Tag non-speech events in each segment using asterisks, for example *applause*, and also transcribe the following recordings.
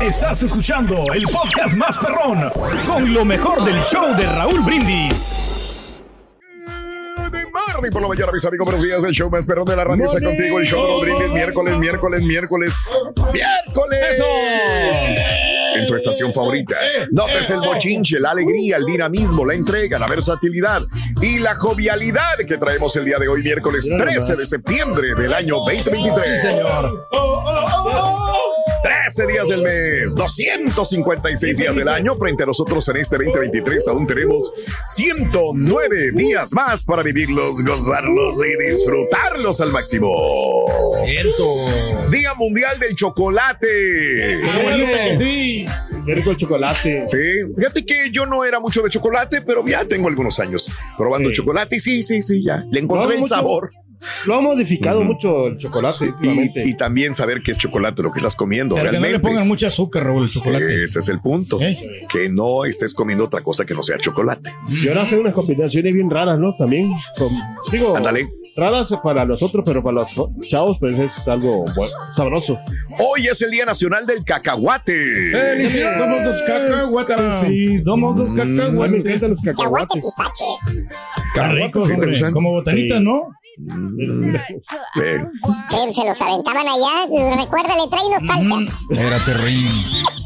Estás escuchando el podcast más perrón con lo mejor del show de Raúl Brindis. De por la mañana, mis amigos, buenos días. El show más perrón de la radio está contigo. El show de Rodríguez, miércoles, miércoles, miércoles, miércoles. Eso. En tu estación favorita. Notes el bochinche, la alegría, el dinamismo, la entrega, la versatilidad y la jovialidad que traemos el día de hoy, miércoles 13 de septiembre del año 2023. Sí, señor. 13 días del mes, 256 días del año. Frente a nosotros en este 2023 aún tenemos 109 días más para vivirlos, gozarlos y disfrutarlos al máximo. Día Mundial del Chocolate. Sí. Qué rico el chocolate. Sí, fíjate que yo no era mucho de chocolate, pero ya tengo algunos años probando Sí. chocolate y sí, sí, sí, ya. Le encontré No, el mucho- sabor. Lo ha modificado mucho el chocolate. Y, y también saber qué es chocolate, lo que estás comiendo Pero que no realmente. le pongan mucho azúcar, Raúl, el chocolate. Ese es el punto. ¿Eh? Que no estés comiendo otra cosa que no sea chocolate. Y ahora hacen unas combinaciones bien raras, ¿no? También. Son, digo, raras para nosotros, pero para los chavos, pues es algo bueno, sabroso. Hoy es el Día Nacional del Cacahuate. ¡Felicidades! Somos dos cacahuates, sí. Somos dos me cacahuates. encantan los cacahuates. Como botanita, Sí. ¿no? Eh, Sí, se los aventaban allá. Recuerda, le trae nostalgia. Era terrible.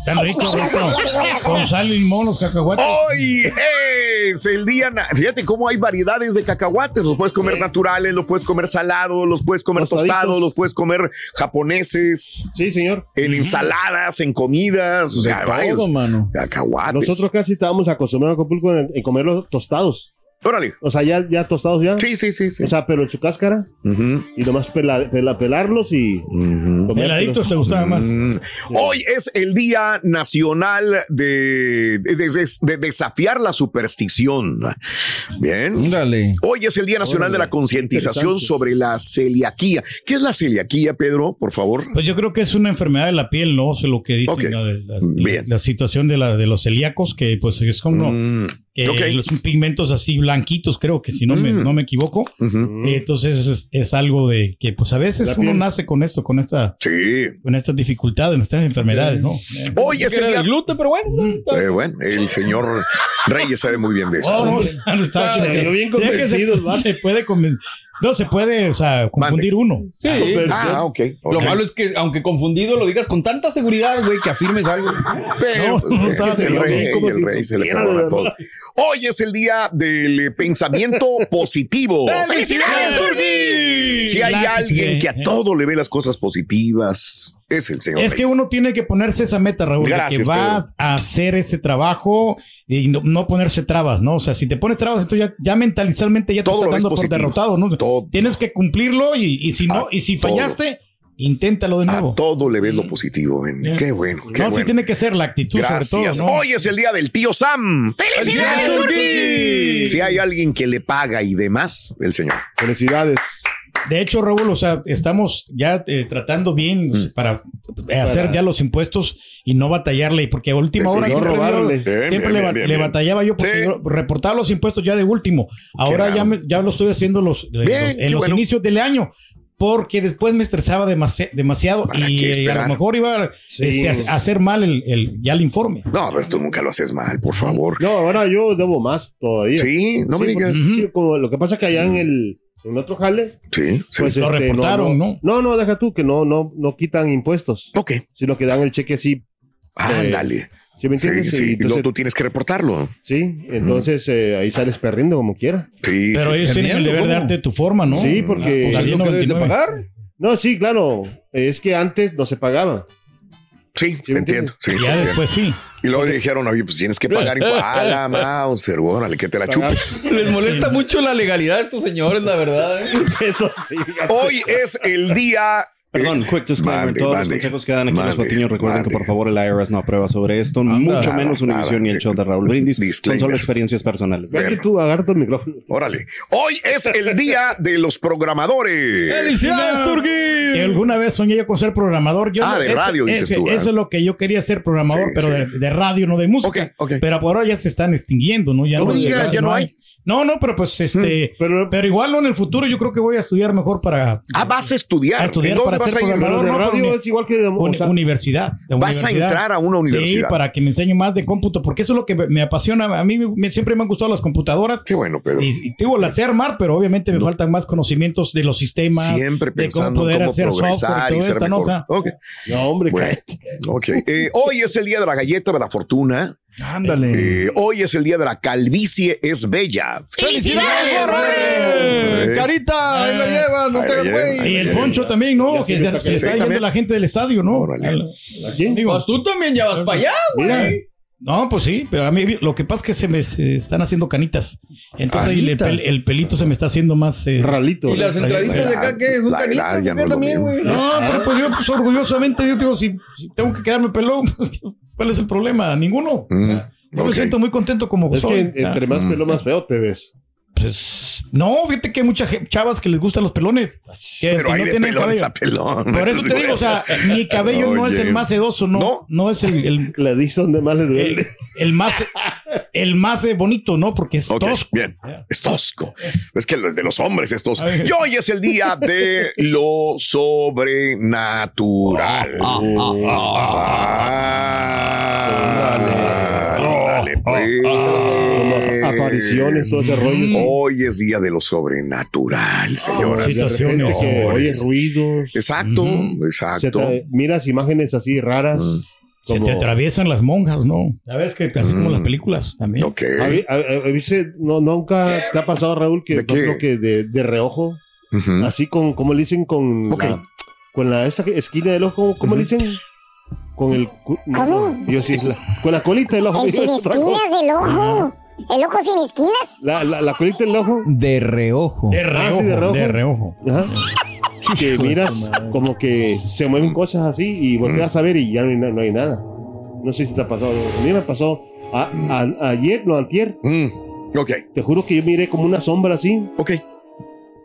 Tan ricos, rico. Con sal y limón los cacahuates. Hoy es el día. na- Fíjate cómo hay variedades de cacahuates. Los puedes comer naturales, los puedes comer salados, los puedes comer tostados, los puedes comer japoneses, Sí, señor. en ensaladas, en comidas. O sea, De varios todo, mano. cacahuates. Nosotros casi estábamos acostumbrados a Acapulco en, en comerlos tostados. Órale. O sea, ya, ya tostados ya. Sí, sí, sí. sí. O sea, pero en su cáscara. Y nomás pela- pela- pelarlos y ujú. comértelos. Heladitos te gustaban más. Mm. Hoy es el Día Nacional de, de- de- de desafiar la superstición. Bien. Dale. Hoy es el Día Nacional de la Concientización sobre la celiaquía. ¿Qué es la celiaquía, Pedro? Por favor. Pues yo creo que es una enfermedad de la piel, ¿no? O sea, lo que dicen, Ok. ¿no? de la, Bien. la situación de, la, de los celíacos, que pues es como Mm, que ok. son pigmentos así blanquitos, creo que si no, me, Mm. no me equivoco. ujú. Eh, Entonces es, es algo de que pues a veces La uno piel. nace con esto, con esta, Sí. con estas dificultades, estas enfermedades, ¿no? Eh, Hoy es el Era día. el gluten, pero bueno. Eh, bueno, el señor Reyes sabe muy bien de eso. Oh, no, no, está- bien ya que se- *laughs* se puede conven- no se puede, o sea, confundir uno. Sí. Ah, ok. Lo ok. malo es que, aunque confundido, lo digas con tanta seguridad, güey, que afirmes algo. Pero, No, el rey, Como el si rey se le de todo. Hoy es el día del eh, pensamiento *laughs* positivo. ¡Felicidades, Turki! Si hay alguien que a eh, todo le ve las cosas positivas, es el señor. Es que uno tiene que ponerse esa meta, Raúl, Gracias, que va Pedro. a hacer ese trabajo y no, no ponerse trabas, ¿no? O sea, si te pones trabas, entonces ya, ya ya te Todo ves dando por derrotado, ¿no? Todo. Tienes que cumplirlo y, y si no, A y si todo. Inténtalo de A nuevo. todo le ves lo positivo. ven. Eh. Qué bueno, qué no, sí bueno. tiene que ser la actitud Gracias. sobre todo, ¿no? Hoy es el día del tío Sam. ¡Felicidades, Turki! Si hay alguien que le paga y demás, el señor. Felicidades. De hecho, Raúl, o sea, estamos ya eh, tratando bien Mm. o sea, para hacer ya los impuestos y no batallarle, porque a última hora siempre, robarle. yo- Bien, siempre bien, le, bien, ba- bien, le bien. batallaba yo porque Sí. yo reportaba los impuestos ya de último. Ahora ya, me- ya lo estoy haciendo los, en Bien, los- qué en los bueno. inicios del año. Porque después me estresaba demasi- demasiado ¿Para y a lo mejor iba Sí. este, a, a hacer mal el, el- ya el informe. No, pero tú nunca lo haces mal, por favor. No, ahora yo debo más todavía. Sí, no me digas. porque- como lo que pasa que allá en el en otro jale, Sí, sí. pues Lo este, reportaron, ¿no? No, no, deja tú que no no no quitan impuestos, ok. sino que dan el cheque así, Ándale. ¿Sí me Sí, entiendes? sí. Y Y luego entonces- tú tienes que reportarlo. sí, entonces eh, ahí sales perdiendo como quiera. Sí, Pero sí, ellos sí. tienen el deber de ¿cómo? darte tu forma, ¿no? Sí, porque- Ah, Pues que debes de 29. pagar. No, sí, claro, es que antes no se pagaba. Sí, ¿Sí me entiendo. Sí, Ya entiendo. después sí. Y luego le dijeron, oye, pues tienes que pagar igual. A la *laughs* Mauser, órale, que te la chupes. *laughs* Les molesta mucho la legalidad a estos señores, la verdad. ¿eh? *laughs* Eso sí. fíjate. Hoy es el día Perdón, quick disclaimer. Mande, Todos los consejos que dan aquí los mande, patiños, recuerden que por favor el IRS no aprueba sobre esto, mucho nada, menos Univision nada. y el show de Raúl Brindis. Son solo experiencias personales. Ven que tú agarra el micrófono. Órale. Hoy es el día de los programadores. ¡Felicidades, Turki! Y alguna vez soñé yo con ser programador. Yo Ah, de ese- radio, dices ese- tú, ¿verdad? Eso es lo que yo quería ser programador, Sí, pero sí. De, de radio, no de música. Ok, ok. Pero por ahora ya se están extinguiendo, ¿no? Ya No digas, ya no hay. No, no, pero pues este. Pero- pero, igual no en el futuro yo creo que voy a estudiar mejor para. Ah, vas a estudiar. A estudiar ¿En dónde para vas a ir? programador. No, radio es igual que de Uni- o sea, universidad. de Vas a entrar a una universidad. Sí, para que me enseñe más de cómputo, porque eso es lo que me, me apasiona. A mí me- siempre me han gustado las computadoras. Qué bueno, Pedro. Y, y digo, las sé armar, pero obviamente me faltan más conocimientos de los sistemas. Siempre de cómo pensando poder en cómo hacer software y todo esto, ¿no? O sea, No, hombre, bueno. Eh, hoy es el día de la galleta de la fortuna. ándale. Eh, hoy es el día de la calvicie es bella. ¡Felicidades, Eh. ¡Carita! ¡Ahí la llevas! ¡No Ahí te la llevas. güey! y el poncho también, ¿no? que se le está yendo la gente del estadio, ¿no? Órale. Al- ¿A quién? digo, Pues tú también ya vas para allá, güey. no, pues sí, pero a mí lo que pasa es que se me se están haciendo canitas. Entonces ahí el, Canitas. el pelito se me está haciendo más. eh, Ralito. ¿Y las Ahí- entraditas de acá qué es? ¿Un La canito? ya no ¿Qué es lo también, güey? No, pero pues yo pues, orgullosamente yo digo, si, si tengo que quedarme pelón, *laughs* ¿cuál es el problema? Ninguno. Mm, Yo me siento muy contento como Es soy. que entre más pelo, más feo te ves. Pues, no, fíjate que hay muchas chavas que les gustan los pelones. Que, Pero que hay no de tienen pelones cabello. a pelón. Por eso te digo, o sea, mi cabello no es el más sedoso, no. No. No, es el, el, Le dice donde más le el, duele. el más el más eh, bonito, ¿no? Porque es tosco. bien. Es tosco. Es que lo de los hombres es tosco. Y hoy es el día de lo sobrenatural. Ah, dale, pues. Apariciones, todo ese rollo. Hoy es día de lo sobrenatural, señoras. sí, De repente situaciones. que señores. oyes ruidos. Exacto, Ujú. se exacto. miras imágenes así raras. Mm. Se como- te atraviesan las monjas, ¿no? Sabes que así como las películas también. Ok. A a- a- no, nunca te ha pasado, Raúl, que ¿De qué? que de, de reojo, Ujú. así con, como le dicen, con Ok. la, con la esta esquina del ojo, ¿cómo le Ujú. dicen? Con el, no, ¿Cómo? no, yo sí, la- con la colita del ojo. El sin esquinas del ojo. El ojo sin esquinas. La, la, la colita del ojo, De reojo. De Ah, reojo, sí, de reojo. de reojo. ajá, que miras como que se mueven cosas así y volteas a ver y ya no hay, no hay nada. No sé si te ha pasado. A mí me pasó a- a- ayer, no antier. Mm. Ok, Te juro que yo miré como una sombra así ok.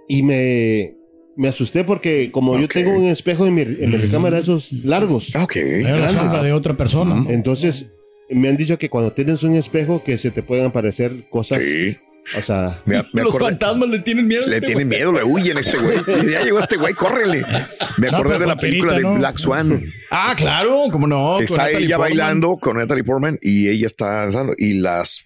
y me, me asusté porque como yo Ok. tengo un espejo en mi, en mi recámara esos largos, Ok. Era la sombra de otra persona. entonces me han dicho que cuando tienes un espejo que se te pueden aparecer cosas, Sí. o sea, Me, me Los acordé- fantasmas le tienen miedo. Le este tiene güey. miedo, le huyen a este güey. *laughs* Ya llegó este güey, córrele. Me acordé de la película de ¿no? Black Swan. Ah, claro, cómo no. está ella Portman. bailando con Natalie Portman y ella está danzando y las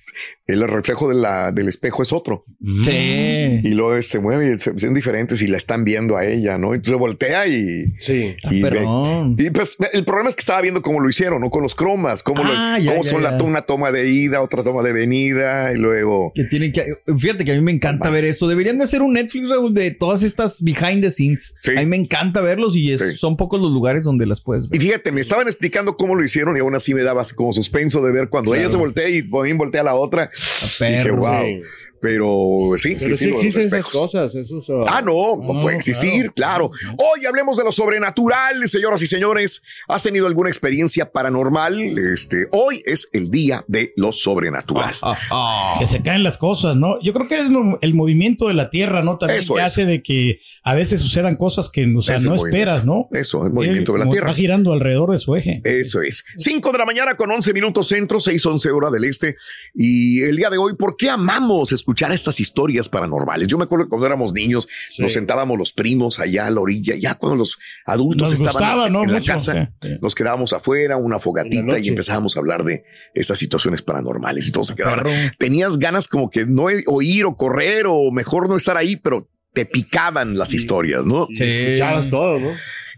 el reflejo de la, del espejo es otro Sí. y luego se mueve y se ven diferentes y la están viendo a ella, ¿no? Entonces voltea y, sí. y ve- Perdón. y pues el problema es que estaba viendo cómo lo hicieron, ¿no? Con los cromas, cómo, lo- Ah, ya, cómo ya, son la ya. una toma de ida, otra toma de venida y luego Que tienen que. Fíjate que a mí me encanta ver eso. Deberían de hacer un Netflix de todas estas behind the scenes. Sí. A mí me encanta verlos y es- Sí. son pocos los lugares donde las puedes Y fíjate, me estaban explicando cómo lo hicieron y aún así me daba así como suspenso de ver cuando ella se voltea y también voltea a la otra. Dije, perro, wow. sí. Pero sí, Pero sí, sí, sí, existen esas cosas. Esos, uh, Ah, no, no, No, puede existir, claro. Hoy hablemos de lo sobrenatural, señoras y señores. ¿Has tenido alguna experiencia paranormal? Este, hoy es el día de lo sobrenatural. Ah, ah. Que se caen las cosas, ¿no? Yo creo que es el movimiento de la tierra, ¿no? También Eso que es. hace de que a veces sucedan cosas que o sea, no esperas, ¿no? Eso, el movimiento de la tierra. Va girando alrededor de su eje. Eso es. 5 de la mañana con 11 minutos centro, 6, 11 hora del este. Y el día de hoy, ¿por qué amamos escuchar estas historias paranormales? Yo me acuerdo que cuando éramos niños, Sí. nos sentábamos los primos allá a la orilla, ya cuando los adultos Nos estaban gustaba, en ¿no? la casa, sí, sí. nos quedábamos afuera, una fogatita y empezábamos a hablar de esas situaciones paranormales y todos se quedaban. Tenías ganas como que no oír o correr o mejor no estar ahí, pero te picaban las historias, ¿no? Sí. escuchabas todo, ¿no?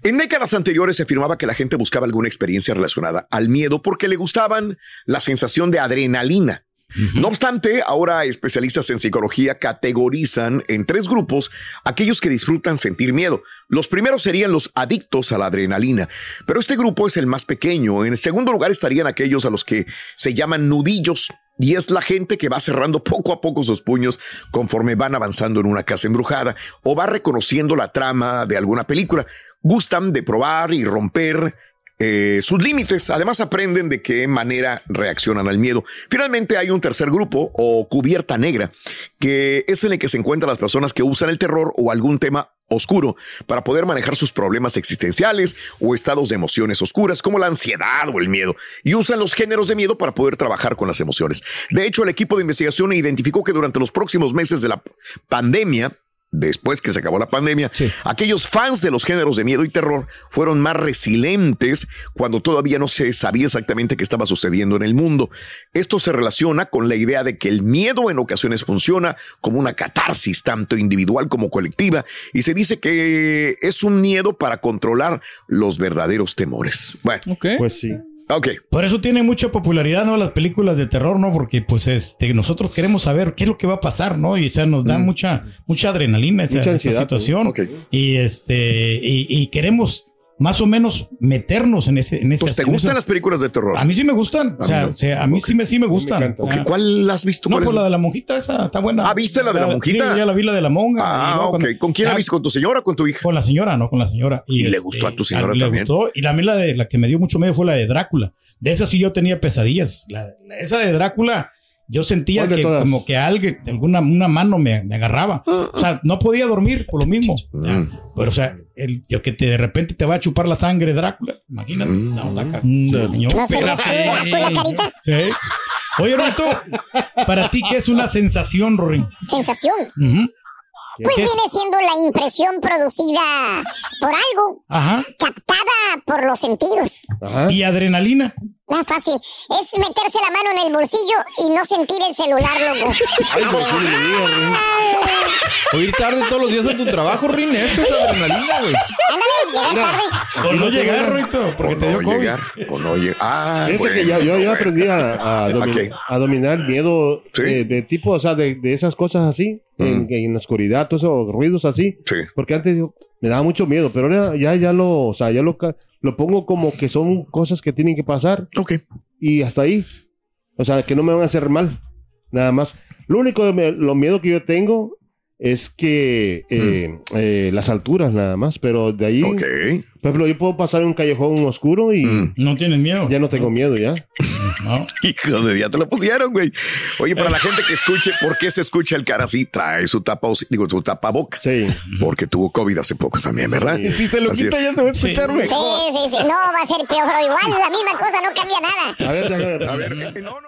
En décadas anteriores se afirmaba que la gente buscaba alguna experiencia relacionada al miedo porque le gustaban la sensación de adrenalina. No obstante, ahora especialistas en psicología categorizan en tres grupos aquellos que disfrutan sentir miedo. Los primeros serían los adictos a la adrenalina, pero este grupo es el más pequeño. En el segundo lugar estarían aquellos a los que se llaman nudillos. Y es la gente que va cerrando poco a poco sus puños conforme van avanzando en una casa embrujada o va reconociendo la trama de alguna película. gustan de probar y romper eh, sus límites. Además, aprenden de qué manera reaccionan al miedo. Finalmente, hay un tercer grupo o cubierta negra, que es en el que se encuentran las personas que usan el terror o algún tema oscuro para poder manejar sus problemas existenciales o estados de emociones oscuras como la ansiedad o el miedo y usan los géneros de miedo para poder trabajar con las emociones. De hecho, el equipo de investigación identificó que durante los próximos meses de la pandemia después que se acabó la pandemia, aquellos fans de los géneros de miedo y terror fueron más resilientes cuando todavía no se sabía exactamente qué estaba sucediendo en el mundo. Esto se relaciona con la idea de que el miedo en ocasiones funciona como una catarsis tanto individual como colectiva y se dice que es un miedo para controlar los verdaderos temores. Bueno, pues sí. Ok. Por eso tiene mucha popularidad, ¿no? Las películas de terror, ¿no? Porque pues este, nosotros queremos saber qué es lo que va a pasar, ¿no? Y o sea, nos da mucha, mucha adrenalina esa, Mucha esa ansiedad, situación. Y este, y, y queremos más o menos meternos en ese, en ese Pues, ¿te gustan ese- las películas de terror? A mí sí me gustan. O A sea, mí no. o sea, a mí sí me, sí me gustan. O sea, ¿Cuál has visto? No, ¿Cuál pues es? la de la monjita esa está buena. Ah, ¿viste la de la monjita? Sí, ya la vi la de la monja. Ah, ok. cuando- ¿Con quién la viste? ¿Con tu señora o con tu hija? Con la señora, no con la señora. ¿Y le gustó a tu señora también? gustó. Y la, la, de, la que me dio mucho miedo fue la de Drácula. De esa sí yo tenía pesadillas. La- la- esa de Drácula, yo sentía ¿Cuál de que todas? como que alguien, alguna una mano me, me agarraba. O sea, no podía dormir por lo mismo. Mm. Pero, o sea, el, el que te, de repente te va a chupar la sangre Drácula. Imagínate. Mm. No. Mm, la. Oye, Rorito, para ti, ¿qué es una sensación, Rory? Sensación. Pues ¿Qué es? viene siendo la impresión producida por algo, Ajá. captada por los sentidos. Ajá. Y adrenalina. Más fácil. Es meterse la mano en el bolsillo y no sentir el celular, loco. *laughs* Ay, por fin me digas, Rin. O ir tarde todos los días a tu trabajo, Rin. Eso es adrenalina, güey. Ándale, llegar tarde. O no llegar, Rorito, porque o te dio no COVID. llegar, o no llegar. Ah, Fíjate bueno, que ya- yo, yo bueno. aprendí a, a domi- Ok. a dominar miedo Sí. de, de tipo, o sea, de, de esas cosas así, en, en la oscuridad, todos esos ruidos así. Sí. Porque antes yo- me daba mucho miedo, pero ya, ya lo, o sea, ya lo, lo pongo como que son cosas que tienen que pasar Ok. y hasta ahí. O sea, que no me van a hacer mal, nada más. Lo único, lo miedo que yo tengo es que eh, eh, las alturas nada más, pero de ahí, Ok. por ejemplo, yo puedo pasar en un callejón oscuro y Mm. No tienes miedo. ya no tengo miedo ya. *laughs* No. Hijo de ya te lo pusieron, güey. Oye, para la gente que escuche, ¿por qué se escucha el cara así? Trae su tapa, digo, su tapaboca. Sí. Porque tuvo COVID hace poco también, ¿verdad? Si se lo Así quita, es. ya se va a escuchar, güey. Sí, sí, sí. No, va a ser peor, pero igual la misma cosa, no cambia nada. A ver, a ver, A ver, no, no.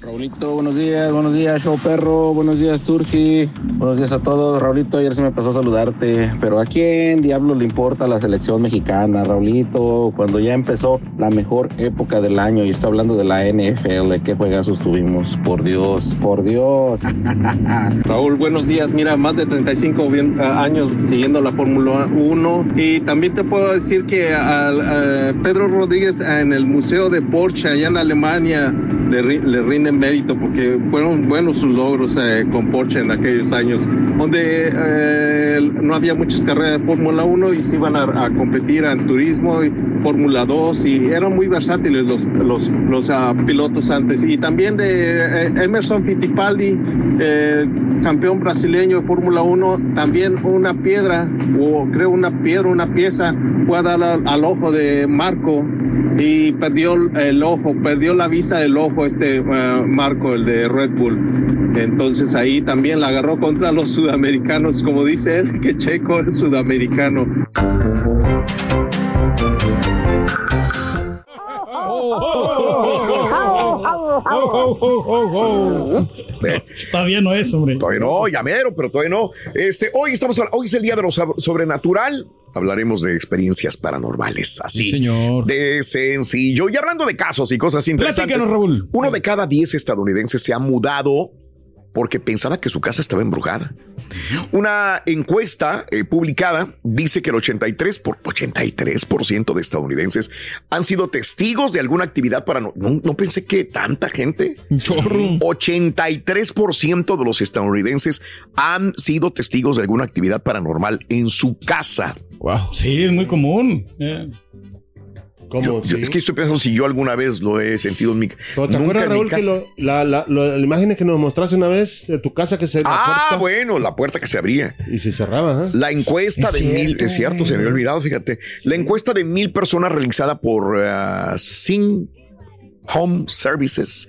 Raulito, buenos días, buenos días, show perro, buenos días, Turki, buenos días a todos. Raulito, ayer se me pasó a saludarte, pero ¿a quién diablo le importa la selección mexicana, Raulito? Cuando ya empezó la mejor época del año, y estoy hablando de la NFL, qué juegazos tuvimos, por Dios, por Dios. *laughs* Raúl, buenos días, mira, más de 35 bien- a- años siguiendo la Fórmula 1, y también te puedo decir que al a Pedro Rodríguez en el Museo de Porsche, allá en Alemania, le, ri- le mérito porque fueron buenos sus logros eh, con Porsche en aquellos años, donde eh, no había muchas carreras de Fórmula 1 y se iban a, a competir en turismo y Fórmula 2 y eran muy versátiles los, los, los ah, pilotos antes. Y también de eh, Emerson Fittipaldi, eh, campeón brasileño de Fórmula 1, también una piedra, o creo una piedra, una pieza, fue a dar al, al ojo de Marco y perdió el ojo, perdió la vista del ojo este Marco, el de Red Bull. Entonces ahí también la agarró contra los sudamericanos, como dice él, que Checo es sudamericano. Todavía no es, hombre. Todavía no, llamero, pero todavía no. Este, hoy estamos, hoy es el día de lo sobrenatural. Hablaremos de experiencias paranormales, así. Sí, señor. De sencillo. Y hablando de casos y cosas interesantes. Platícanos, Raúl. Uno de cada diez estadounidenses se ha mudado porque pensaba que su casa estaba embrujada. Una encuesta eh, publicada dice que el 83%, por, 83% de estadounidenses han sido testigos de alguna actividad paranormal. No, no pensé que tanta gente. Chorro. 83% de los estadounidenses han sido testigos de alguna actividad paranormal en su casa. Wow. Sí, es muy común. Eh, ¿Cómo? Yo- yo- Sí. es que estoy pensando si yo alguna vez lo he sentido en mi Pero ¿Te nunca acuerdas, Raúl, que casa. lo- la, la, lo- la imagen que nos mostraste una vez de tu casa que se la Ah, puerta bueno, la puerta que se abría. y se cerraba? ¿eh? La encuesta Es de mil, cierto, es cierto, se me había olvidado, fíjate. La encuesta de mil personas realizada por uh, Sing Home Services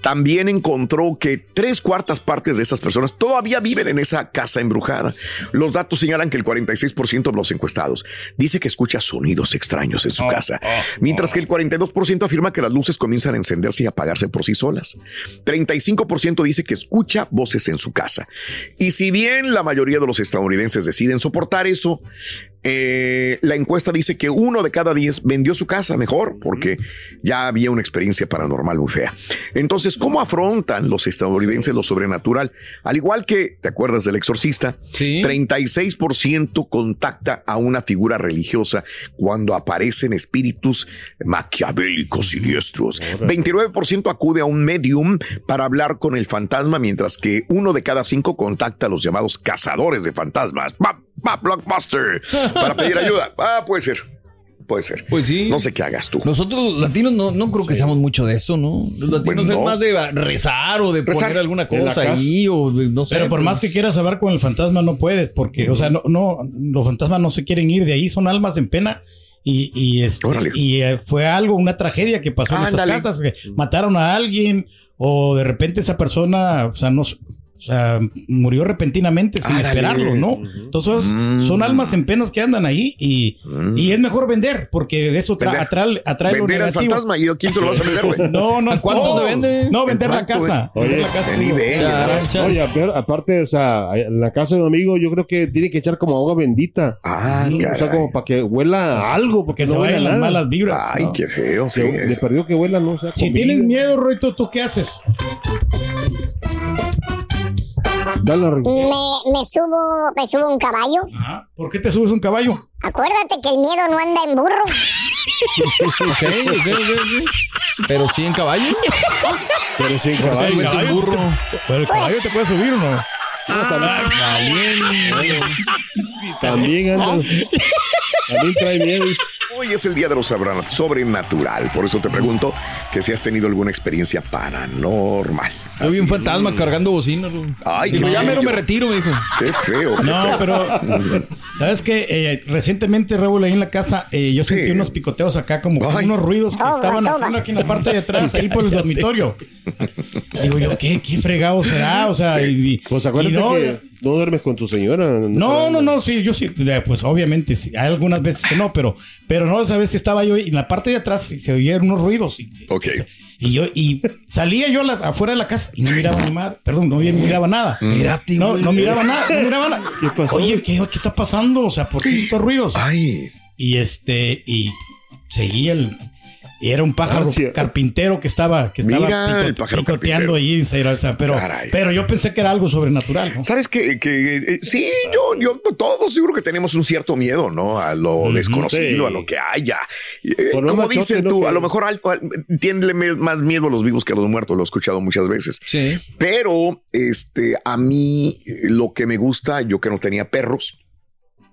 también encontró que tres cuartas partes de estas personas todavía viven en esa casa embrujada. Los datos señalan que el 46% de los encuestados dice que escucha sonidos extraños en su casa, mientras que el 42% afirma que las luces comienzan a encenderse y apagarse por sí solas. 35% dice que escucha voces en su casa. Y si bien la mayoría de los estadounidenses deciden soportar eso, eh, la encuesta dice que uno de cada diez vendió su casa mejor porque ya había una experiencia paranormal muy fea. Entonces, ¿cómo afrontan los estadounidenses lo sobrenatural? Al igual que, ¿te acuerdas del exorcista? Sí. 36% contacta a una figura religiosa cuando aparecen espíritus maquiavélicos siniestros. 29% acude a un medium para hablar con el fantasma, mientras que uno de cada cinco contacta a los llamados cazadores de fantasmas. ¡Pa, pa, blockbuster! *laughs* Para pedir ayuda. Ah, puede ser. Puede ser. Pues sí. No sé qué hagas tú. Nosotros los latinos no, no creo que seamos mucho de eso, ¿no? Los latinos Pues es no. más de rezar o de Rezar poner alguna cosa ahí o no sé. Pero por pues, más que quieras hablar con el fantasma, no puedes, porque, o sea, no, no, los fantasmas no se quieren ir de ahí, son almas en pena. Y, y, este, y eh, fue algo, una tragedia que pasó en Ándale. esas casas, que mataron a alguien, o de repente esa persona, o sea, no, o sea, murió repentinamente sin esperarlo, ¿no? Entonces, Mm. son almas en penas que andan ahí y, Mm. y es mejor vender, porque de eso tra- atrae, atrae lo Vender al negativo. fantasma y quién se lo vas a vender, güey. No, no. ¿A cuánto no, se vende? No, vender la ¿Cuánto, casa. Vender la casa. nivel. Oye, apar- aparte, o sea, la casa de un amigo, yo creo que tiene que echar como agua bendita. Ah, o sea, como para que huela a algo, porque Que se no huele vayan las malas vibras. Ay, ¿no? qué feo. Sí, Se- de perdió que huela, no o sea, Si comida. tienes miedo, Roito, ¿tú qué haces? Dale, Rin. Me, me subo, me subo un caballo. Ajá. ¿Por qué te subes un caballo? Acuérdate que el miedo no anda en burro. *laughs* Ok, ok, ok, ok. Pero sí en caballo. Pero sin el caballo. caballo. burro. ¿Pero el caballo te puede subir o no? También anda. También trae. Hoy es el día de lo sobrenatural. Por eso te pregunto que si has tenido alguna experiencia paranormal. Yo vi un fantasma cargando bocina. Ay, Dijo, ya mero me retiro, me dijo. Qué feo. qué No, feo. pero ¿sabes qué? Eh, recientemente, Raúl, ahí en la casa, eh, yo sentí Sí. unos picoteos acá, como Ay. unos ruidos que Toma, estaban toma. aquí, en la parte de atrás, ahí por el dormitorio. *laughs* Digo yo, ¿qué, qué fregado será? O sea, y, Pues acuérdate y no, que no duermes con tu señora. No, no, no, sí, yo sí, pues obviamente, sí, hay algunas veces que no, pero, pero no, esa vez estaba yo y en la parte de atrás se, oían unos ruidos. Y, Ok. y yo, y salía yo la- afuera de la casa y no miraba ni madre, perdón, no miraba nada. Mírate, No, güey. no miraba nada, no miraba nada. ¿Qué pasó? Oye, ¿qué, ¿qué está pasando? O sea, ¿por qué estos ruidos? Ay, Y este, y seguía el. Y era un pájaro García. carpintero que estaba, que estaba Mira, el pájaro picoteando ahí, o sea, pero, Caray. pero yo pensé que era algo sobrenatural, ¿no? ¿Sabes qué? Que, eh, sí, yo, yo, todos seguro que tenemos un cierto miedo, ¿no? A lo desconocido, sí. a lo que haya. Eh, como dicen tú, Que- a lo mejor al, me- más miedo a los vivos que a los muertos, lo he escuchado muchas veces. Sí. Pero, este, a mí, eh, lo que me gusta, yo que no tenía perros,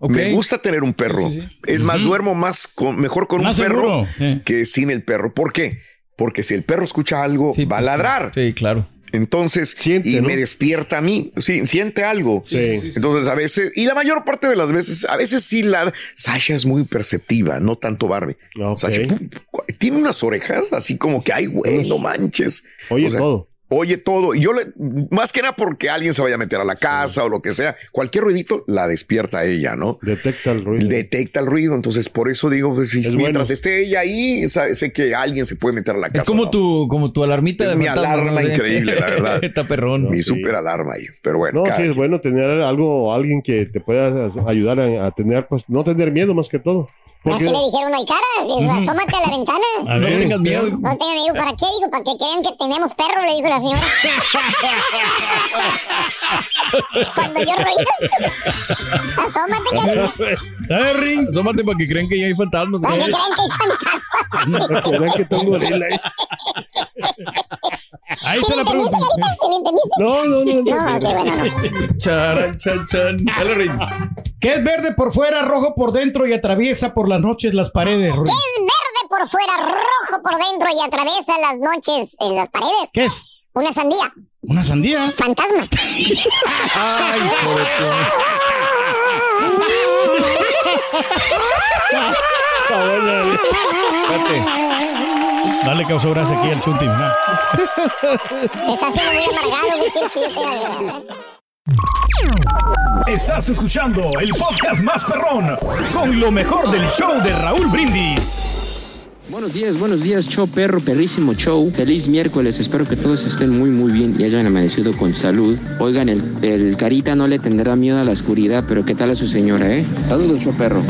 Me gusta tener un perro. Sí, sí, Es más, duermo más con, mejor con Más un perro sí. que sin el perro. ¿Por qué? Porque si el perro escucha algo, va a pues, ladrar. Sí, claro. Entonces, Siente, y ¿no? me despierta a mí. Sí, siente algo. Sí. Entonces, a veces, y la mayor parte de las veces, a veces sí la. Sasha es muy perceptiva, no tanto Barbie. Ok. Sasha pum, tiene unas orejas así como que, ay, güey, no manches. Oye, O sea, todo. Oye todo. Y yo le, más que nada porque alguien se vaya a meter a la casa o lo que sea, cualquier ruidito la despierta a ella, ¿no? Detecta el ruido. Detecta el ruido. Entonces, por eso digo, pues, si Es mientras bueno. esté ella ahí, sabe- sé que alguien se puede meter a la casa. Es como ¿no? tu, como tu alarmita Es de mi fantasma, alarma increíble, la verdad. *laughs* Está perrón. Mi Sí. super alarma ahí. Pero bueno, No, sí es bueno tener algo, alguien que te pueda ayudar a, a tener, pues, no tener miedo más que todo. Porque Así le dijeron al cara, le dijo, asómate a la ventana. A No ver, tengas miedo. No tengan miedo, ¿para qué? Digo, para que crean que tenemos perro, le dijo la señora. *laughs* Cuando yo ruido, asómate, carita. A ver, Ring. Asómate para que crean que ya hay fantasmas. Para que crean que hay fantasmas. *laughs* verán que tengo gorila ahí. *laughs* Ahí ¿Sí está le la entendiste, pregunta. carita? ¿Sí le entendiste? No, no, no. no. No, qué bueno, no. Charan, chan, chan. Dale, Rin. Que es verde por fuera, rojo por dentro y atraviesa por las noches las paredes. Ring. Es verde por fuera, rojo por dentro y atraviesa las noches en las paredes? ¿Qué es? Una sandía. ¿Una sandía? Fantasma. Ay, hijo Espérate. Dale causó gracia aquí al chunti. mira. Te *laughs* está haciendo muy amargado. ¿Qué quieres que yo te haga? Estás escuchando el podcast más perrón con lo mejor del show de Raúl Brindis. Buenos días, buenos días, show perro, perrísimo show. Feliz miércoles, espero que todos estén muy muy bien y hayan amanecido con salud. Oigan, el, el carita no le tendrá miedo a la oscuridad, pero ¿qué tal a su señora, eh? Saludos, show perro.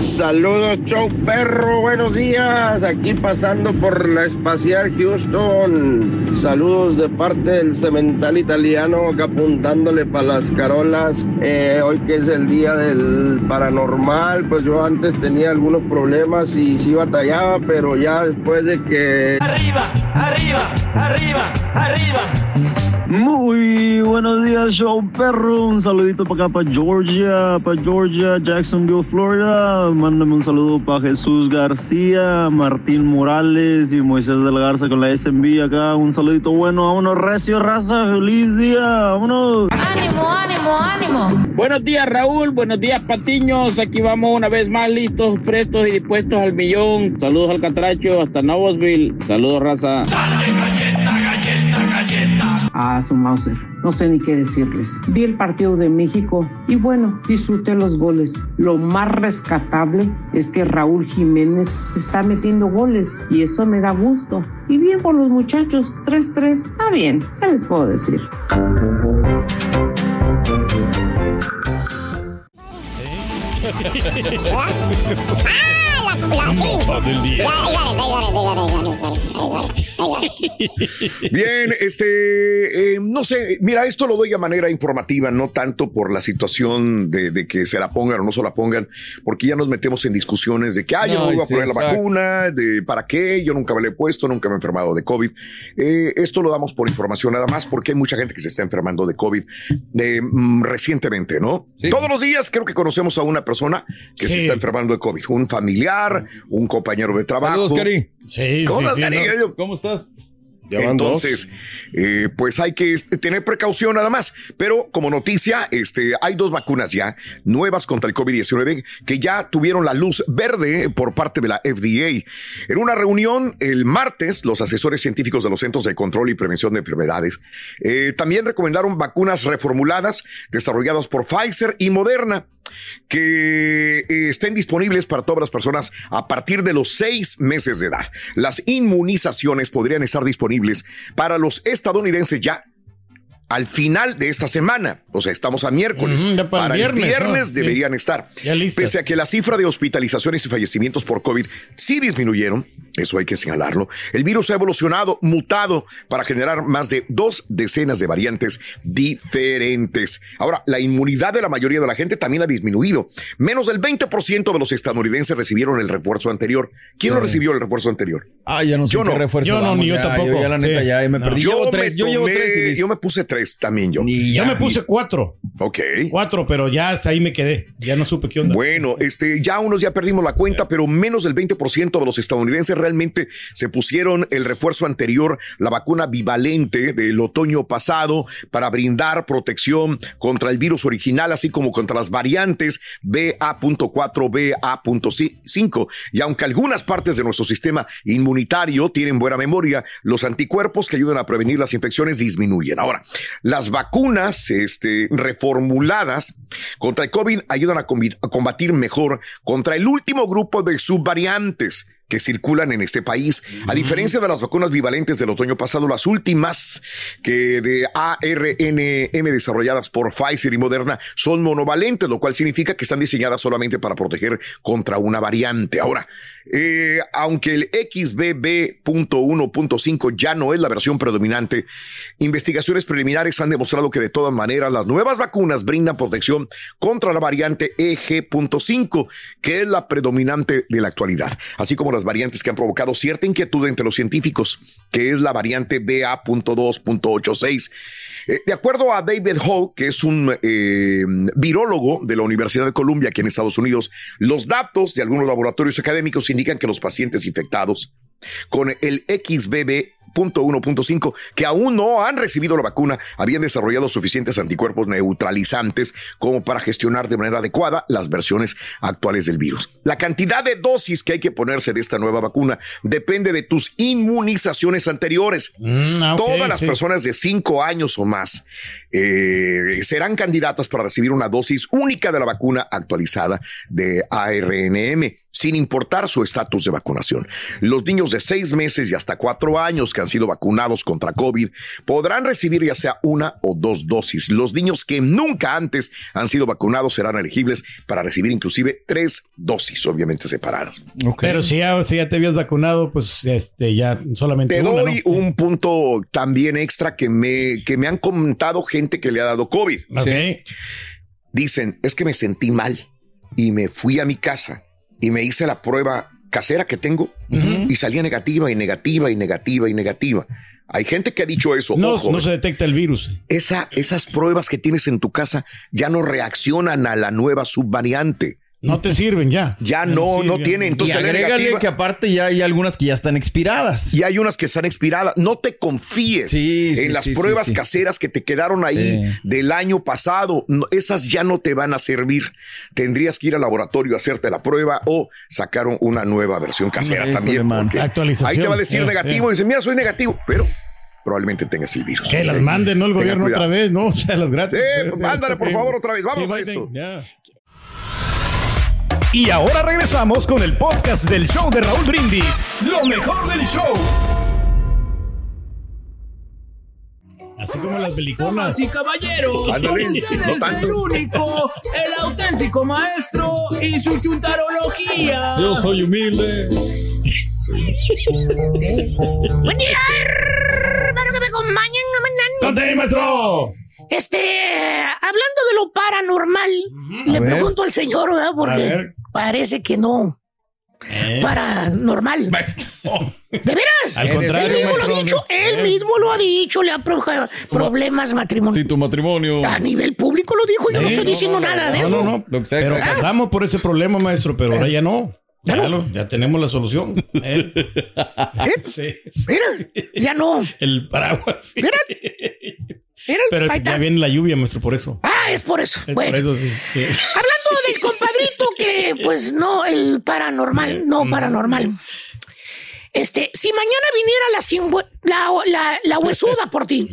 Saludos, show perro, buenos días. Aquí pasando por la espacial Houston. Saludos de parte del cemental italiano, acá apuntándole para las carolas. Eh, hoy que es el día del paranormal, pues yo antes tenía algunos problemas y sí batallaba, pero ya después de que. Arriba, arriba, arriba, arriba. Muy buenos días, show perro. Un saludito para acá, para Georgia, para Georgia, Jacksonville, Florida. Mándame un saludo para Jesús García, Martín Morales y Moisés del Garza con la SMB acá. Un saludito bueno. Vámonos, recio, raza. Feliz día. Vámonos. Ánimo, ánimo, ánimo. Buenos días, Raúl. Buenos días, Patiños. Aquí vamos una vez más listos, prestos y dispuestos al millón. Saludos al Catracho hasta Novosville. Saludos, raza. A su Mauser. No sé ni qué decirles. Vi el partido de México y bueno, disfruté los goles. Lo más rescatable es que Raúl Jiménez está metiendo goles y eso me da gusto. Y bien por los muchachos, 3-3, está bien. ¿Qué les puedo decir? *laughs* ¡Ah, Bien, este, eh, no sé, mira, esto lo doy a manera informativa, no tanto por la situación de, que se la pongan o no se la pongan, porque ya nos metemos en discusiones de que, ah, yo no, iba a poner la vacuna, de para qué, yo nunca me la he puesto, nunca me he enfermado de COVID. Eh, esto lo damos por información nada más, porque hay mucha gente que se está enfermando de COVID eh, mm, recientemente, ¿no? Todos los días creo que conocemos a una persona que se está enfermando de COVID, un familiar un compañero de trabajo. Saludos, Cari. Sí, ¿Cómo sí, estás, sí, Cari? ¿no? ¿Cómo estás? Entonces, eh, pues hay que este, tener precaución nada más. Pero como noticia, este, hay dos vacunas ya nuevas contra el COVID-19 que ya tuvieron la luz verde por parte de la FDA. En una reunión el martes, los asesores científicos de los Centros de Control y Prevención de Enfermedades eh, también recomendaron vacunas reformuladas desarrolladas por Pfizer y Moderna que eh, estén disponibles para todas las personas a partir de los seis meses de edad. Las inmunizaciones podrían estar disponibles para los estadounidenses ya al final de esta semana. O sea, estamos a miércoles. Ya para el viernes, ¿no? Sí. deberían estar. Ya. Pese a que la cifra de hospitalizaciones y fallecimientos por COVID sí disminuyeron, eso hay que señalarlo, el virus ha evolucionado, mutado para generar más de dos decenas de variantes diferentes. Ahora, la inmunidad de la mayoría de la gente también ha disminuido. Menos del 20% de los estadounidenses recibieron el refuerzo anterior. ¿Quién no recibió el refuerzo anterior? Ah, ya no sé Yo qué no. refuerzo Yo no, vamos, ni yo ya, tampoco. ya la neta Sí. ya me No. perdí. Yo llevo me tres, yo llevo tomé- tres y listo. yo me puse tres también yo. Ya, me puse cuatro. Ok. Cuatro, pero ya hasta ahí me quedé. Ya no supe qué onda. Bueno, este, ya unos ya perdimos la cuenta, pero menos del 20% de los estadounidenses realmente se pusieron el refuerzo anterior, la vacuna bivalente del otoño pasado, para brindar protección contra el virus original, así como contra las variantes BA.4, BA.5. Y aunque algunas partes de nuestro sistema inmunitario tienen buena memoria, los anticuerpos que ayudan a prevenir las infecciones disminuyen. Ahora, las vacunas este, reformuladas contra el COVID ayudan a, combatir mejor contra el último grupo de subvariantes que circulan en este país. A diferencia de las vacunas bivalentes del otoño pasado, las últimas que de ARNM desarrolladas por Pfizer y Moderna son monovalentes, lo cual significa que están diseñadas solamente para proteger contra una variante. Ahora, eh, aunque el XBB.1.5 ya no es la versión predominante, investigaciones preliminares han demostrado que de todas maneras las nuevas vacunas brindan protección contra la variante EG.5, que es la predominante de la actualidad, así como las variantes que han provocado cierta inquietud entre los científicos, que es la variante BA.2.86. Eh, de acuerdo a David Ho, que es un eh, virólogo de la Universidad de Columbia aquí en Estados Unidos, los datos de algunos laboratorios académicos indican que los pacientes infectados con el XBB punto 1.5 que aún no han recibido la vacuna habían desarrollado suficientes anticuerpos neutralizantes como para gestionar de manera adecuada las versiones actuales del virus. La cantidad de dosis que hay que ponerse de esta nueva vacuna depende de tus inmunizaciones anteriores. ah, ok, Todas las sí. personas de 5 años o más eh, serán candidatas para recibir una dosis única de la vacuna actualizada de ARNM sin importar su estatus de vacunación. Los niños de seis meses y hasta cuatro años que han sido vacunados contra COVID podrán recibir ya sea una o dos dosis. Los niños que nunca antes han sido vacunados serán elegibles para recibir inclusive tres dosis, obviamente separadas. Pero si ya, si ya te habías vacunado, pues este, ya solamente Te una, doy ¿no? un punto también extra que me, que me han comentado gente que le ha dado COVID. Dicen, es que me sentí mal y me fui a mi casa y me hice la prueba casera que tengo y salía negativa y negativa y negativa y negativa. Hay gente que ha dicho eso. No, ojo, no se detecta el virus. esa, esas pruebas que tienes en tu casa ya no reaccionan a la nueva subvariante. No te sirven ya. Ya no, no sirven. tiene. Entonces, y agrégale negativa. que aparte ya hay algunas que ya están expiradas. Y hay unas que están expiradas. No te confíes Sí, sí, en las sí, pruebas sí. caseras que te quedaron ahí Sí. del año pasado. No, esas ya no te van a servir. Tendrías que ir al laboratorio a hacerte la prueba o sacar un- una nueva versión casera Híjole, también. porque Actualización. Ahí te va a decir negativo. Y dice, mira, soy negativo, pero probablemente tengas el virus. Que las manden, ¿no? El gobierno cuidado. otra vez, ¿no? *laughs* O sea, las gratis. Eh, pues, mándale, por Sí. favor, otra vez. Vamos Sí, a esto. ya. Y ahora regresamos con el podcast del show de Raúl Brindis. Lo mejor del show. Así como las. Damas y caballeros, con ustedes no tanto. el único, el auténtico maestro y su chuntarología. soy humilde. Buen día, hermano que me acompañan. ¡Conté, maestro! Este, hablando de lo paranormal, le ver. pregunto al señor, ¿verdad? A Porque ver. Parece que no. Eh, Paranormal. maestro. ¿De veras? Al contrario, él mismo lo ha dicho, él Eh. mismo lo ha dicho, le ha provocado problemas matrimoniales. tu matrimonio. A nivel público lo dijo, yo no Eh, estoy no, diciendo no, nada de No, eso. no, no. Sea. Pero pasamos por ese problema, maestro, pero ahora ya no. ¿Ya Ya, no? lo- ya tenemos la solución. Eh, *laughs* ¿Eh? sí, Mira, ya no. el paraguas. sí. Mira. Mira, Pero ya está. viene la lluvia, maestro, por eso. Ah, es por eso. Es Bueno. Por eso sí. sí. Hablando del compadrito que, pues no, el paranormal, no paranormal. Este, si mañana viniera la, sin la, la, la huesuda por ti.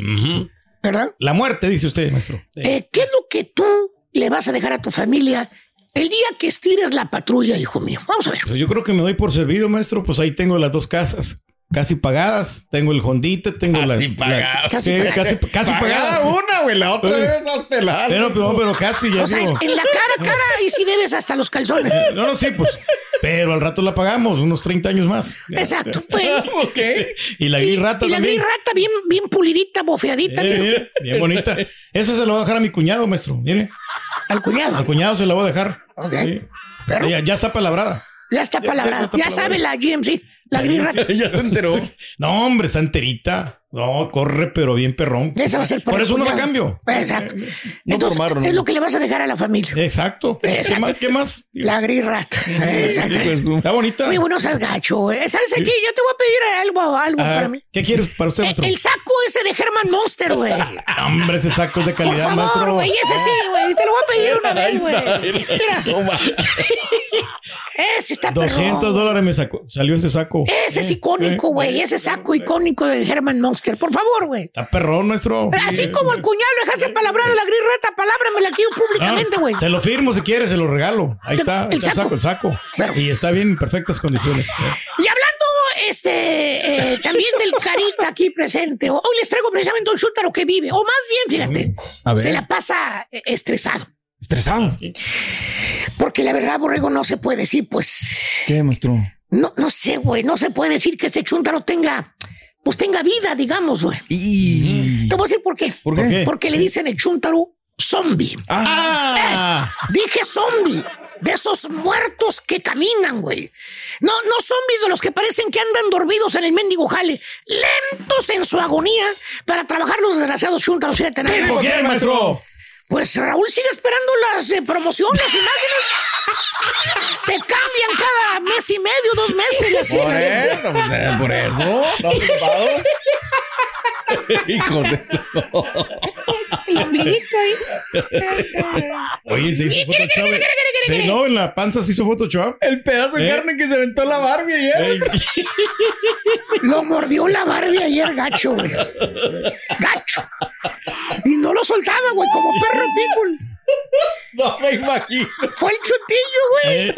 ¿verdad? La muerte, dice usted, maestro. Eh, ¿Qué es lo que tú le vas a dejar a tu familia el día que estires la patrulla, hijo mío? Vamos a ver. Pues yo creo que me doy por servido, maestro. Pues ahí tengo las dos casas. Casi pagadas. Tengo el Hondita, tengo la. Casi la- pagadas. Casi pagadas. casi, casi Pagada pagadas. una, güey, la otra vez hasta el alto. Pero, pero, pero casi ya O sea, digo. en la cara, cara, y si debes hasta los calzones. No, no, sí, pues. Pero al rato la pagamos, unos 30 años más. Exacto. Bueno, *laughs* *laughs* ok. Y la gris rata y la también. gris rata bien, bien pulidita, bofeadita, Eh, mira, eh, bien bonita. Esa se la voy a dejar a mi cuñado, maestro. Mire, al cuñado. al cuñado se la voy a dejar. Ok. Sí. Pero- Ya, ya está palabrada. Ya está palabrada. ya está Ya, sabe la GMC, la gris *laughs* rata. ya se enteró. No, hombre, está enterita. No, corre, pero bien perrón. Esa va a ser Por el eso no la cambio. Exacto. No Entonces, por marro, ¿no? es lo que le vas a dejar a la familia. Exacto. ¿Qué más? ¿Qué más? La gris *laughs* rata. Exacto. Está bonita. Muy bueno, seas gacho, güey. ¿Sabes qué? Yo te voy a pedir algo, algo Ah, para mí. ¿Qué quieres para usted, Eh, maestro? El saco ese de Herman Monster, güey. *laughs* Hombre, ese saco es de Por calidad, favor, maestro. güey. Ese sí, güey. Te lo voy a pedir una vez, güey. mira. Mira. Toma. Ese está perrón. 200 dólares me sacó, salió ese saco. Ese es icónico, güey. Ese saco icónico de Herman Monster. Por favor, güey. Está perrón, maestro. Así como el cuñado dejaste palabrado la gris rata, palábramela aquí públicamente, Ah, güey. se lo firmo si quiere, se lo regalo. Ahí está, El saco. el saco. Y está bien en perfectas condiciones. Y hablando, este, eh, también del carita aquí presente, hoy les traigo precisamente un chúntaro que vive, o más bien, fíjate, A ver. se la pasa eh, estresado. Estresado. Porque la verdad, Borrego, no se puede decir, pues, ¿Qué, maestro? No, no sé, güey, no se puede decir que este chúntaro tenga, pues tenga vida, digamos, güey. Y... Te voy a decir por qué. ¿Por ¿Por qué? qué? Porque le dicen el chúntaro zombie. ¡Ah! Dije zombie. De esos muertos que caminan, güey. No, no zombies de los que parecen que andan dormidos en el mendigo jale. Lentos en su agonía para trabajar los desgraciados chuntaros. Más. ¿Tipo quién, maestro? Pues Raúl sigue esperando las eh, promociones, las imágenes. Se cambian cada mes y medio, dos meses. y así. Por eso, pues, eh, por eso. ¿Estás preocupado? *laughs* Hijo de eso. El ombliguito ahí. *laughs* Oye, se hizo ¿Quiere, quiere, Photoshop. quiere, quiere, quiere, Sí, no, en la panza se hizo Photoshop. El pedazo de ¿Eh? carne que se aventó la Barbie ayer. *laughs* Lo mordió la Barbie ayer, gacho, güey. *laughs* Gacho. Y no lo soltaba, güey, como perro pitbull. *laughs* No me imagino. Fue el chutillo, güey.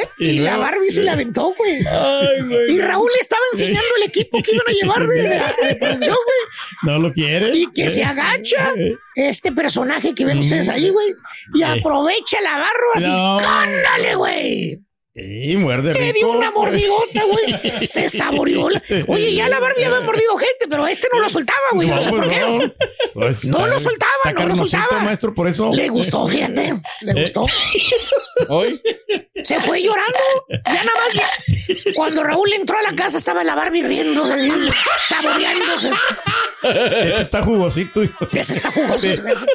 ¿Eh? Y Y, la Barbie se la aventó, güey. Ay, güey. Y Raúl le estaba enseñando el equipo que iban a llevar de, de- de producción, güey. No lo quiere. Y que se agacha este personaje que ven ustedes ahí, güey. Y aprovecha la barro así. No. ¡Ándale, güey! Y muerde rico. Le dio una mordidota, güey. Se *laughs* saboreó. la- Oye, ya la Barbie había mordido gente, pero este no lo soltaba, güey. No, sé pues por qué. no. Pues No lo soltaba, no lo soltaba. maestro, por eso. Le gustó, fíjate. Le Eh. gustó. *laughs* Hoy. Se fue llorando. Ya nada más. ya- Cuando Raúl entró a la casa, estaba la Barbie riéndose, saboreándose. Este está jugosito. hijo. Sí, ese está jugoso. ese. *laughs*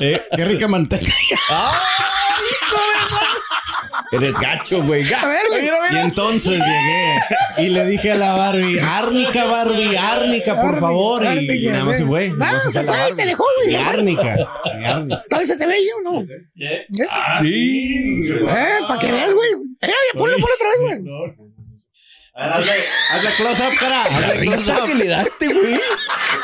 Eh, qué rica manteca. Eres gacho, güey. Gacho. A ver, güey. Mira, Y entonces llegué y le dije a la Barbie, árnica Barbie, árnica, por Árnica, favor. Y nada más se fue. güey. nada más Ah, se fue Barbie. te dejó, güey. Y árnica. y. ¿Todavía se te veía o no? Sí. Eh, para que veas, güey. Eh, ponlo, ponlo otra vez, güey. Hazle, hazle close up, cara. Hazle close Risa que up. le daste, güey. Mira,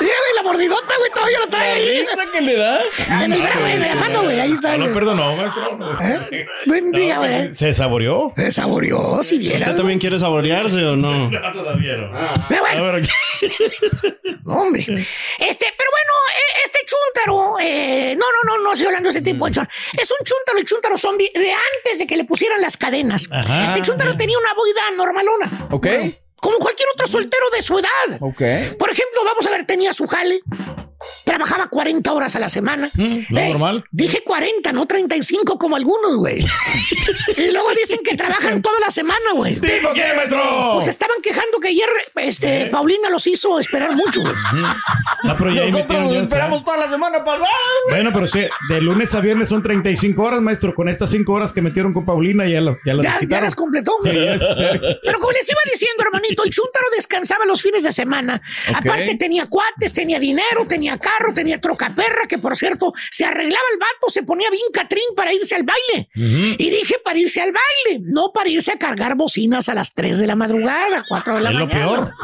güey, la mordidota, güey, todavía lo trae ahí. Risa que le das. En el brazo, en la mano, güey. Ahí está. No güey. perdonó, maestro. ¿Eh? Bendiga, güey. Se saboreó. Se saboreó, si vieras. ¿Usted también quiere saborearse o no? *laughs* No, todavía no. Pero A bueno, ver, hombre. Este, pero bueno, eh, este chúntaro, eh, no, no, no, no estoy hablando de ese tipo de chúntaro. Es un chúntaro, el chúntaro zombie, de antes de que le pusieran las cadenas. Ajá. El chúntaro tenía una boida normalona. Ok. Como cualquier otro soltero de su edad. Ok. Por ejemplo, vamos a ver, tenía su jale. Trabajaba 40 horas a la semana. Mm, lo normal. Dije 40, no 35 como algunos, güey. *laughs* y luego dicen que trabajan toda la semana, güey. ¿Tipo quién, maestro? Pues estaban quejando que ayer este, Paulina los hizo esperar mucho, güey. No, pero ya ahí Nosotros nos esperamos toda la semana pasada. Bueno, pero sí, de lunes a viernes son 35 horas, maestro. Con estas 5 horas que metieron con Paulina ya las, ya las Ya, las completó, Sí, ya. Pero como les iba diciendo, hermanito, el chúntaro descansaba los fines de semana. Aparte tenía cuates, tenía dinero, tenía carro, tenía troca perra, que por cierto, se arreglaba el vato, se ponía bien catrín para irse al baile. Y dije para irse al baile, no para irse a cargar bocinas a las 3 de la madrugada, 4 de la Es lo mañana. peor.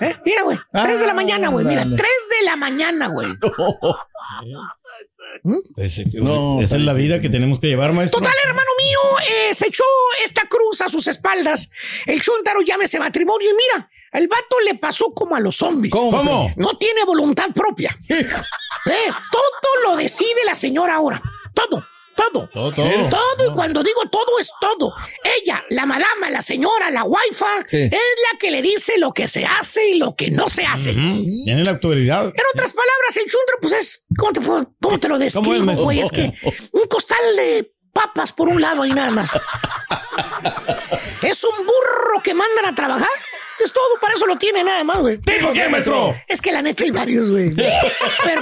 ¿eh? ¿Eh? Mira, güey, 3 de la mañana, güey, mira, 3 Ándale. de la mañana, güey. *laughs* Ese- No, esa es la vida que tenemos que llevar, maestro. Total, hermano mío, eh, se echó esta cruz a sus espaldas. El chúntaro llámese matrimonio y mira, el vato le pasó como a los zombies. ¿Cómo? ¿Cómo? No tiene voluntad propia. Eh, todo lo decide la señora ahora. Todo, todo. Todo, todo. Todo, y cuando digo todo es todo. Ella, la madama, la señora, la waifa, Sí. es la que le dice lo que se hace y lo que no se hace. Ujú. Tiene la actualidad. En otras palabras, el chúntaro, pues es, ¿cómo te, cómo te lo ¿Cómo es, describo, güey? Es que un costal de papas por un lado y nada más. *laughs* es un burro que mandan a trabajar. Es todo, para eso lo tiene nada más, güey. ¿Tipo quién, maestro? Es que la neta hay varios, güey. Pero,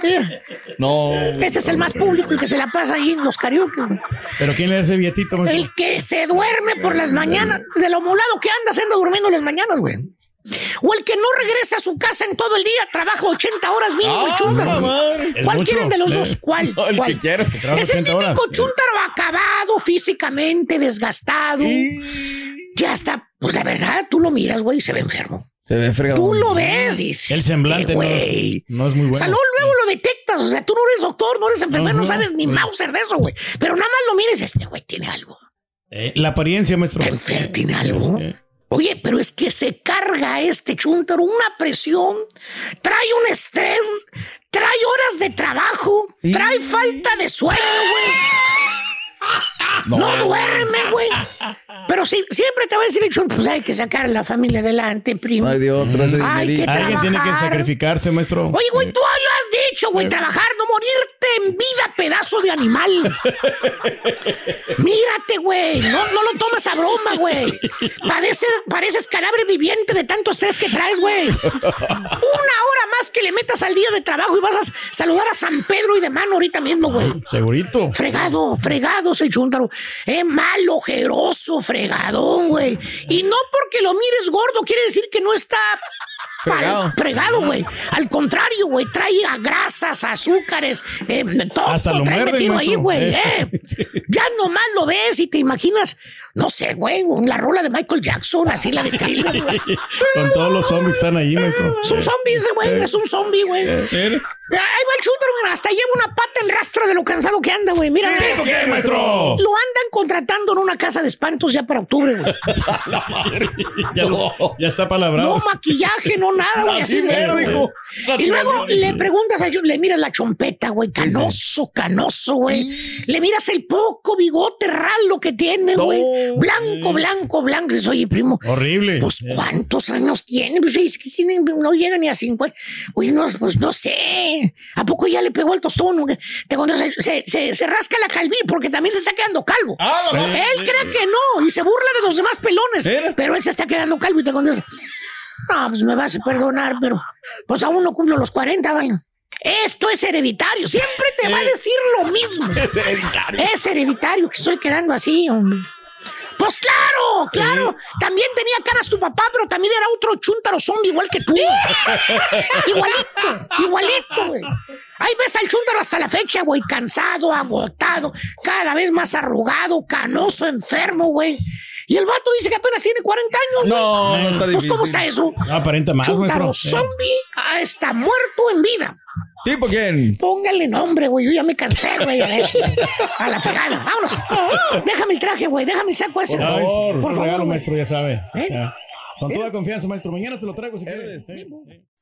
pues, No. este es el más público, el que se la pasa ahí en los karaoke, güey. ¿Pero quién le hace billetito, maestro? El que se duerme por las mañanas, de lo molado que anda, se anda durmiendo las mañanas, güey. O el que no regresa a su casa en todo el día, trabaja 80 horas mínimo, Ah, chúntaro. madre. Es ¿Cuál quieren de los dos? *laughs* ¿Cuál? No, el ¿Cuál? que quiero. Que trabaja Es el 80 típico horas. chúntaro acabado físicamente, desgastado. Que hasta, pues la verdad, tú lo miras, güey, y se ve enfermo. Se ve fregado. Tú lo ves y El semblante no güey. es, no es muy O bueno. sea, luego, luego lo detectas. O sea, tú no eres doctor, no eres enfermero, no sabes ni Mauser de eso, güey. Pero nada más lo dices, este güey tiene algo. Eh, la apariencia, maestro. ¿Está enfermo? ¿Tiene algo? Eh, Oye, pero es que se carga este chúntaro una presión, trae un estrés, trae horas de trabajo, trae falta de sueño, güey. No, duerme, güey. Sí, siempre te va a decir pues hay que sacar a la familia adelante, primo. Ay, Dios, trae Alguien tiene que sacrificarse, maestro. Oye, güey, tú lo güey, trabajar, no morirte en vida, pedazo de animal. *laughs* Mírate, güey, no, no lo tomes a broma, güey. Parece, pareces cadáver viviente de tanto estrés que traes, güey. Una hora más que le metas al día de trabajo y vas a saludar a San Pedro y de mano ahorita mismo, güey. Segurito. Fregado, fregado ese chúntaro. Es mal, ojeroso, fregadón, güey. Y no porque lo mires gordo quiere decir que no está Fregado. Fregado, güey. Al contrario, güey, trae a grasas, azúcares, eh, todo Hasta lo trae metido ahí, güey. Eh. eh. *laughs* Ya nomás lo ves y te imaginas, no sé, güey, la rola de Michael Jackson, así la de Thriller, güey. Con todos los zombies están ahí, maestro. Es un zombie ese güey, es un zombie, güey. Eh, eh. Ahí va el shooter, güey. Hasta lleva una pata en rastra de lo cansado que anda, güey. Mira. ¿Tipo qué, maestro? Lo andan contratando en una casa de espantos ya para octubre, güey. *laughs* Ya, lo- ya está palabrado. No maquillaje, no nada, güey. Así mero, hijo. Y luego le preguntas a ellos, le miras la chompeta, güey. Canoso, canoso, güey. Le miras el poco bigote ralo que tiene, güey. Blanco, blanco, blanco. Dices, Oye, primo. Horrible. Pues, ¿cuántos años tiene? Pues, es que tiene, no llega ni a 50. Oye, no, pues, no sé. ¿A poco ya le pegó el tostón? Te se, se, se- se rasca la calví porque también se está quedando calvo. Ah, la él cree que no y se burla de los demás pelones. ¿Era? Pero él se está quedando calvo y te contesta. No, pues me vas a perdonar, pero pues aún no cumplo los 40, ¿vale? Esto es hereditario. Siempre te va a decir lo mismo. *laughs* Es hereditario. Es hereditario que estoy quedando así, hombre. Pues claro, claro. También tenía caras tu papá, pero también era otro chúntaro zombie igual que tú. *laughs* igualito, igualito, güey. Ahí ves al chúntaro hasta la fecha, güey, cansado, agotado, cada vez más arrugado, canoso, enfermo, güey. Y el vato dice que apenas tiene 40 años. güey. No, no está Pues, difícil. ¿cómo está eso? No, aparenta más, Chúntaro maestro. zombie ah, está muerto en vida. ¿Tipo quién? Póngale nombre, güey. Yo ya me cansé, güey. A. A la fregada. Vámonos. Déjame el traje, güey. Déjame el saco ese. Por favor, por regalo, favor, güey. maestro, ya sabe. ¿Eh? Ya. Con toda confianza, maestro. Mañana se lo traigo si quiere.